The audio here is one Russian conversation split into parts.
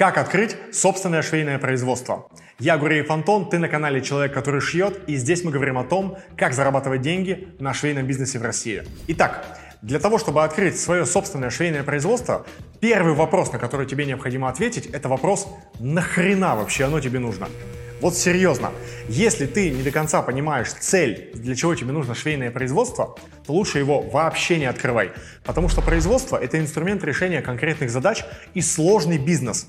Как открыть собственное швейное производство? Я Гуреев Антон, ты на канале «Человек, который шьет», и здесь мы говорим о том, как зарабатывать деньги на швейном бизнесе в России. Итак, для того, чтобы открыть свое собственное швейное производство, первый вопрос, на который тебе необходимо ответить, это вопрос «Нахрена вообще оно тебе нужно?» Вот серьезно, если ты не до конца понимаешь цель, для чего тебе нужно швейное производство, то лучше его вообще не открывай. Потому что производство — это инструмент решения конкретных задач и сложный бизнес.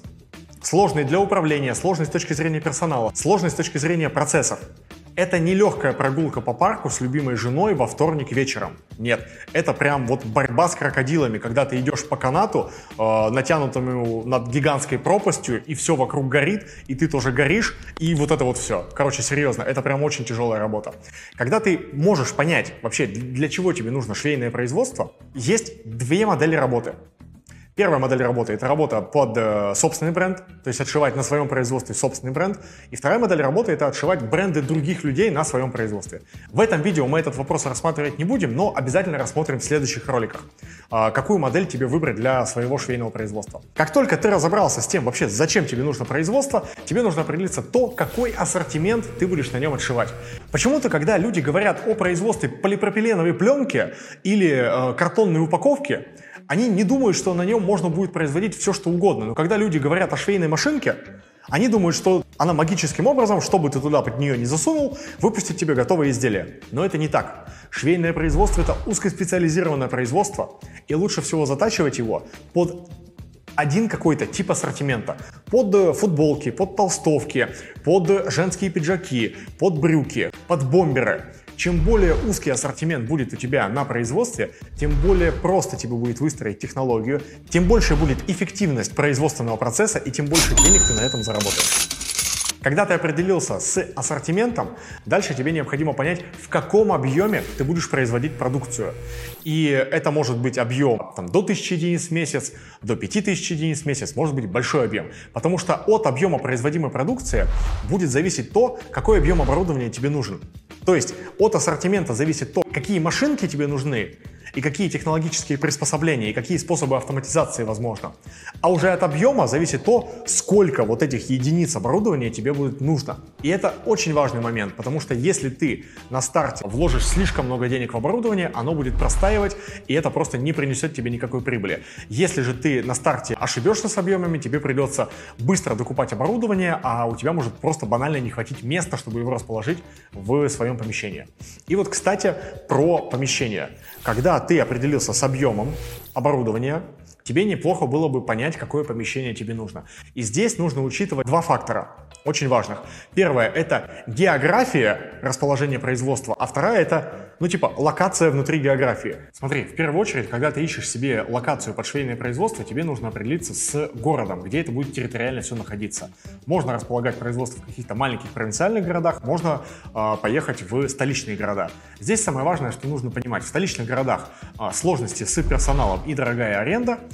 Сложный для управления, сложный с точки зрения персонала, сложный с точки зрения процессов. Это не легкая прогулка по парку с любимой женой во вторник вечером. Нет, это прям вот борьба с крокодилами, когда ты идешь по канату, э, натянутому над гигантской пропастью, и все вокруг горит, и ты тоже горишь, и вот это вот все. Короче, серьезно, это прям очень тяжелая работа. Когда ты можешь понять вообще, для чего тебе нужно швейное производство, есть две модели работы. Первая модель работы – это работа под э, собственный бренд, то есть отшивать на своем производстве собственный бренд. И вторая модель работы – это отшивать бренды других людей на своем производстве. В этом видео мы этот вопрос рассматривать не будем, но обязательно рассмотрим в следующих роликах, э, какую модель тебе выбрать для своего швейного производства. Как только ты разобрался с тем, вообще, зачем тебе нужно производство, тебе нужно определиться то, какой ассортимент ты будешь на нем отшивать. Почему-то, когда люди говорят о производстве полипропиленовой пленки или э, картонной упаковки, они не думают, что на нем можно будет производить все, что угодно. Но когда люди говорят о швейной машинке, они думают, что она магическим образом, чтобы ты туда под нее не засунул, выпустит тебе готовое изделие. Но это не так. Швейное производство – это узкоспециализированное производство, и лучше всего затачивать его под один какой-то тип ассортимента. Под э, футболки, под толстовки, под женские пиджаки, под брюки, под бомберы – чем более узкий ассортимент будет у тебя на производстве, тем более просто тебе будет выстроить технологию, тем больше будет эффективность производственного процесса и тем больше денег ты на этом заработаешь. Когда ты определился с ассортиментом, дальше тебе необходимо понять, в каком объеме ты будешь производить продукцию. И это может быть объем там, до 1000 единиц в месяц, до 5000 единиц в месяц, может быть большой объем. Потому что от объема производимой продукции будет зависеть то, какой объем оборудования тебе нужен. То есть от ассортимента зависит то, какие машинки тебе нужны, и какие технологические приспособления, и какие способы автоматизации возможно. А уже от объема зависит то, сколько вот этих единиц оборудования тебе будет нужно. И это очень важный момент, потому что если ты на старте вложишь слишком много денег в оборудование, оно будет простаивать, и это просто не принесет тебе никакой прибыли. Если же ты на старте ошибешься с объемами, тебе придется быстро докупать оборудование, а у тебя может просто банально не хватить места, чтобы его расположить в своем помещении. И вот, кстати, про помещение. Когда ты определился с объемом оборудования, тебе неплохо было бы понять, какое помещение тебе нужно. И здесь нужно учитывать два фактора, очень важных. Первое – это география расположения производства, а вторая – это ну, типа, локация внутри географии. Смотри, в первую очередь, когда ты ищешь себе локацию под швейное производство, тебе нужно определиться с городом, где это будет территориально все находиться. Можно располагать производство в каких-то маленьких провинциальных городах, можно э, поехать в столичные города. Здесь самое важное, что нужно понимать, в столичных городах э, сложности с персоналом и дорогая аренда,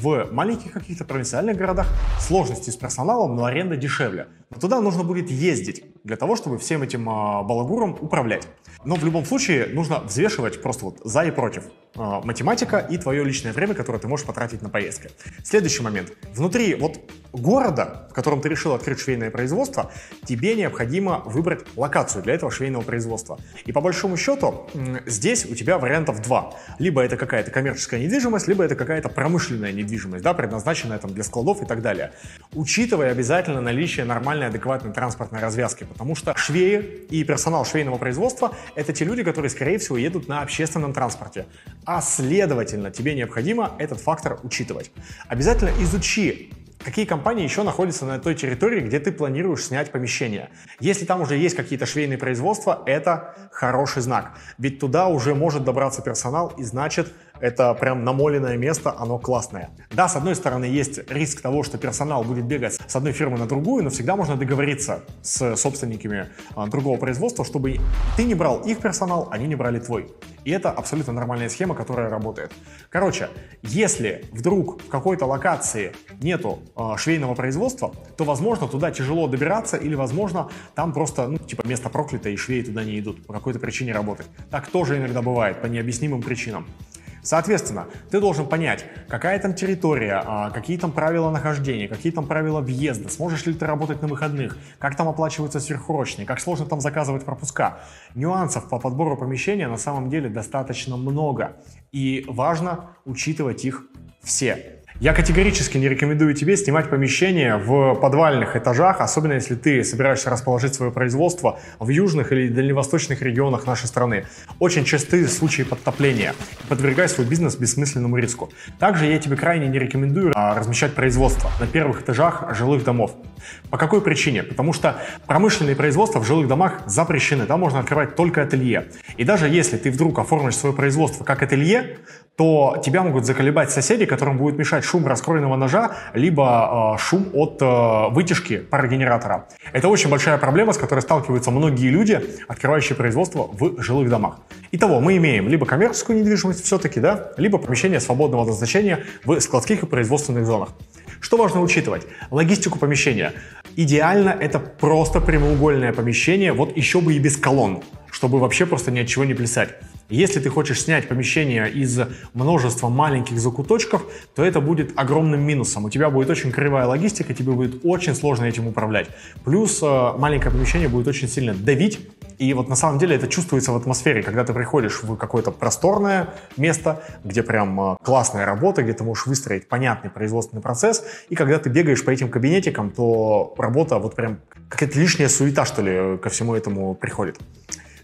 в маленьких каких-то провинциальных городах сложности с персоналом, но аренда дешевле. Но туда нужно будет ездить для того, чтобы всем этим э, балагуром управлять. Но в любом случае нужно взвешивать просто вот за и против. Э, математика и твое личное время, которое ты можешь потратить на поездки. Следующий момент. Внутри вот города, в котором ты решил открыть швейное производство, тебе необходимо выбрать локацию для этого швейного производства. И по большому счету здесь у тебя вариантов два. Либо это какая-то коммерческая недвижимость, либо это какая-то промышленная недвижимость, да, предназначенная там для складов и так далее. Учитывая обязательно наличие нормальной адекватной транспортной развязки, потому что швеи и персонал швейного производства — это те люди, которые, скорее всего, едут на общественном транспорте. А следовательно, тебе необходимо этот фактор учитывать. Обязательно изучи какие компании еще находятся на той территории, где ты планируешь снять помещение. Если там уже есть какие-то швейные производства, это хороший знак. Ведь туда уже может добраться персонал, и значит, это прям намоленное место, оно классное. Да, с одной стороны, есть риск того, что персонал будет бегать с одной фирмы на другую, но всегда можно договориться с собственниками а, другого производства, чтобы ты не брал их персонал, они не брали твой. И это абсолютно нормальная схема, которая работает. Короче, если вдруг в какой-то локации нету э, швейного производства, то, возможно, туда тяжело добираться или, возможно, там просто, ну, типа, место проклято и швеи туда не идут по какой-то причине работать. Так тоже иногда бывает, по необъяснимым причинам. Соответственно, ты должен понять, какая там территория, а, какие там правила нахождения, какие там правила въезда, сможешь ли ты работать на выходных, как там оплачиваются сверхурочные, как сложно там заказывать пропуска. Нюансов по подбору помещения на самом деле достаточно много, и важно учитывать их все. Я категорически не рекомендую тебе снимать помещение в подвальных этажах, особенно если ты собираешься расположить свое производство в южных или дальневосточных регионах нашей страны. Очень часты случаи подтопления. Подвергай свой бизнес бессмысленному риску. Также я тебе крайне не рекомендую а, размещать производство на первых этажах жилых домов. По какой причине? Потому что промышленные производства в жилых домах запрещены. Там можно открывать только ателье. И даже если ты вдруг оформишь свое производство как ателье, то тебя могут заколебать соседи, которым будет мешать шум раскроенного ножа, либо э, шум от э, вытяжки парогенератора. Это очень большая проблема, с которой сталкиваются многие люди, открывающие производство в жилых домах. Итого, мы имеем либо коммерческую недвижимость все-таки, да, либо помещение свободного назначения в складских и производственных зонах. Что важно учитывать? Логистику помещения. Идеально это просто прямоугольное помещение, вот еще бы и без колонн, чтобы вообще просто ни от чего не плясать. Если ты хочешь снять помещение из множества маленьких закуточков, то это будет огромным минусом. У тебя будет очень кривая логистика, тебе будет очень сложно этим управлять. Плюс э, маленькое помещение будет очень сильно давить, и вот на самом деле это чувствуется в атмосфере, когда ты приходишь в какое-то просторное место, где прям э, классная работа, где ты можешь выстроить понятный производственный процесс, и когда ты бегаешь по этим кабинетикам, то работа вот прям какая-то лишняя суета, что ли, ко всему этому приходит.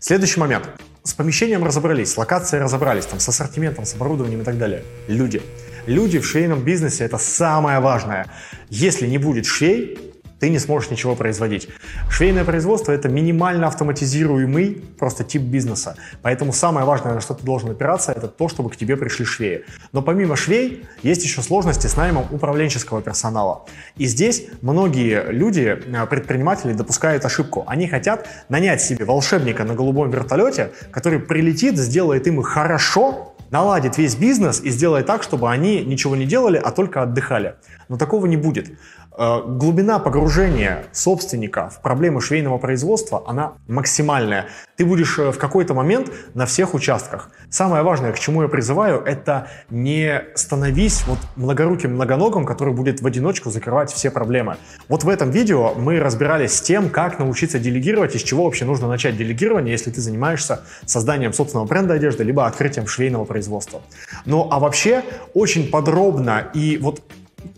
Следующий момент. С помещением разобрались, с локацией разобрались, там, с ассортиментом, с оборудованием и так далее. Люди. Люди в швейном бизнесе – это самое важное. Если не будет швей, ты не сможешь ничего производить. Швейное производство – это минимально автоматизируемый просто тип бизнеса. Поэтому самое важное, на что ты должен опираться, это то, чтобы к тебе пришли швеи. Но помимо швей, есть еще сложности с наймом управленческого персонала. И здесь многие люди, э, предприниматели, допускают ошибку. Они хотят нанять себе волшебника на голубом вертолете, который прилетит, сделает им хорошо, наладит весь бизнес и сделает так, чтобы они ничего не делали, а только отдыхали. Но такого не будет. Э, глубина погружения собственника в проблемы швейного производства, она максимальная. Ты будешь э, в какой-то момент на всех участках. Самое важное, к чему я призываю, это не становись вот многоруким многоногом, который будет в одиночку закрывать все проблемы. Вот в этом видео мы разбирались с тем, как научиться делегировать, и с чего вообще нужно начать делегирование, если ты занимаешься созданием собственного бренда одежды, либо открытием швейного производства. Ну а вообще очень подробно и вот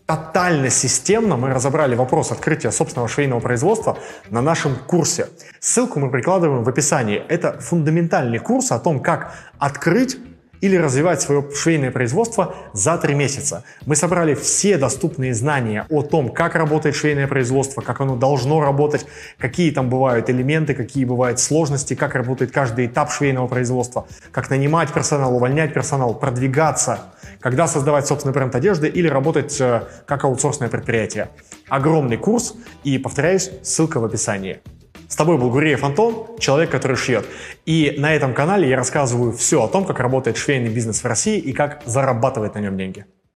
тотально системно мы разобрали вопрос открытия собственного швейного производства на нашем курсе. Ссылку мы прикладываем в описании. Это фундаментальный курс о том, как открыть или развивать свое швейное производство за три месяца. Мы собрали все доступные знания о том, как работает швейное производство, как оно должно работать, какие там бывают элементы, какие бывают сложности, как работает каждый этап швейного производства, как нанимать персонал, увольнять персонал, продвигаться, когда создавать собственный бренд одежды или работать э, как аутсорсное предприятие. Огромный курс и, повторяюсь, ссылка в описании. С тобой был Гуреев Антон, человек, который шьет. И на этом канале я рассказываю все о том, как работает швейный бизнес в России и как зарабатывать на нем деньги.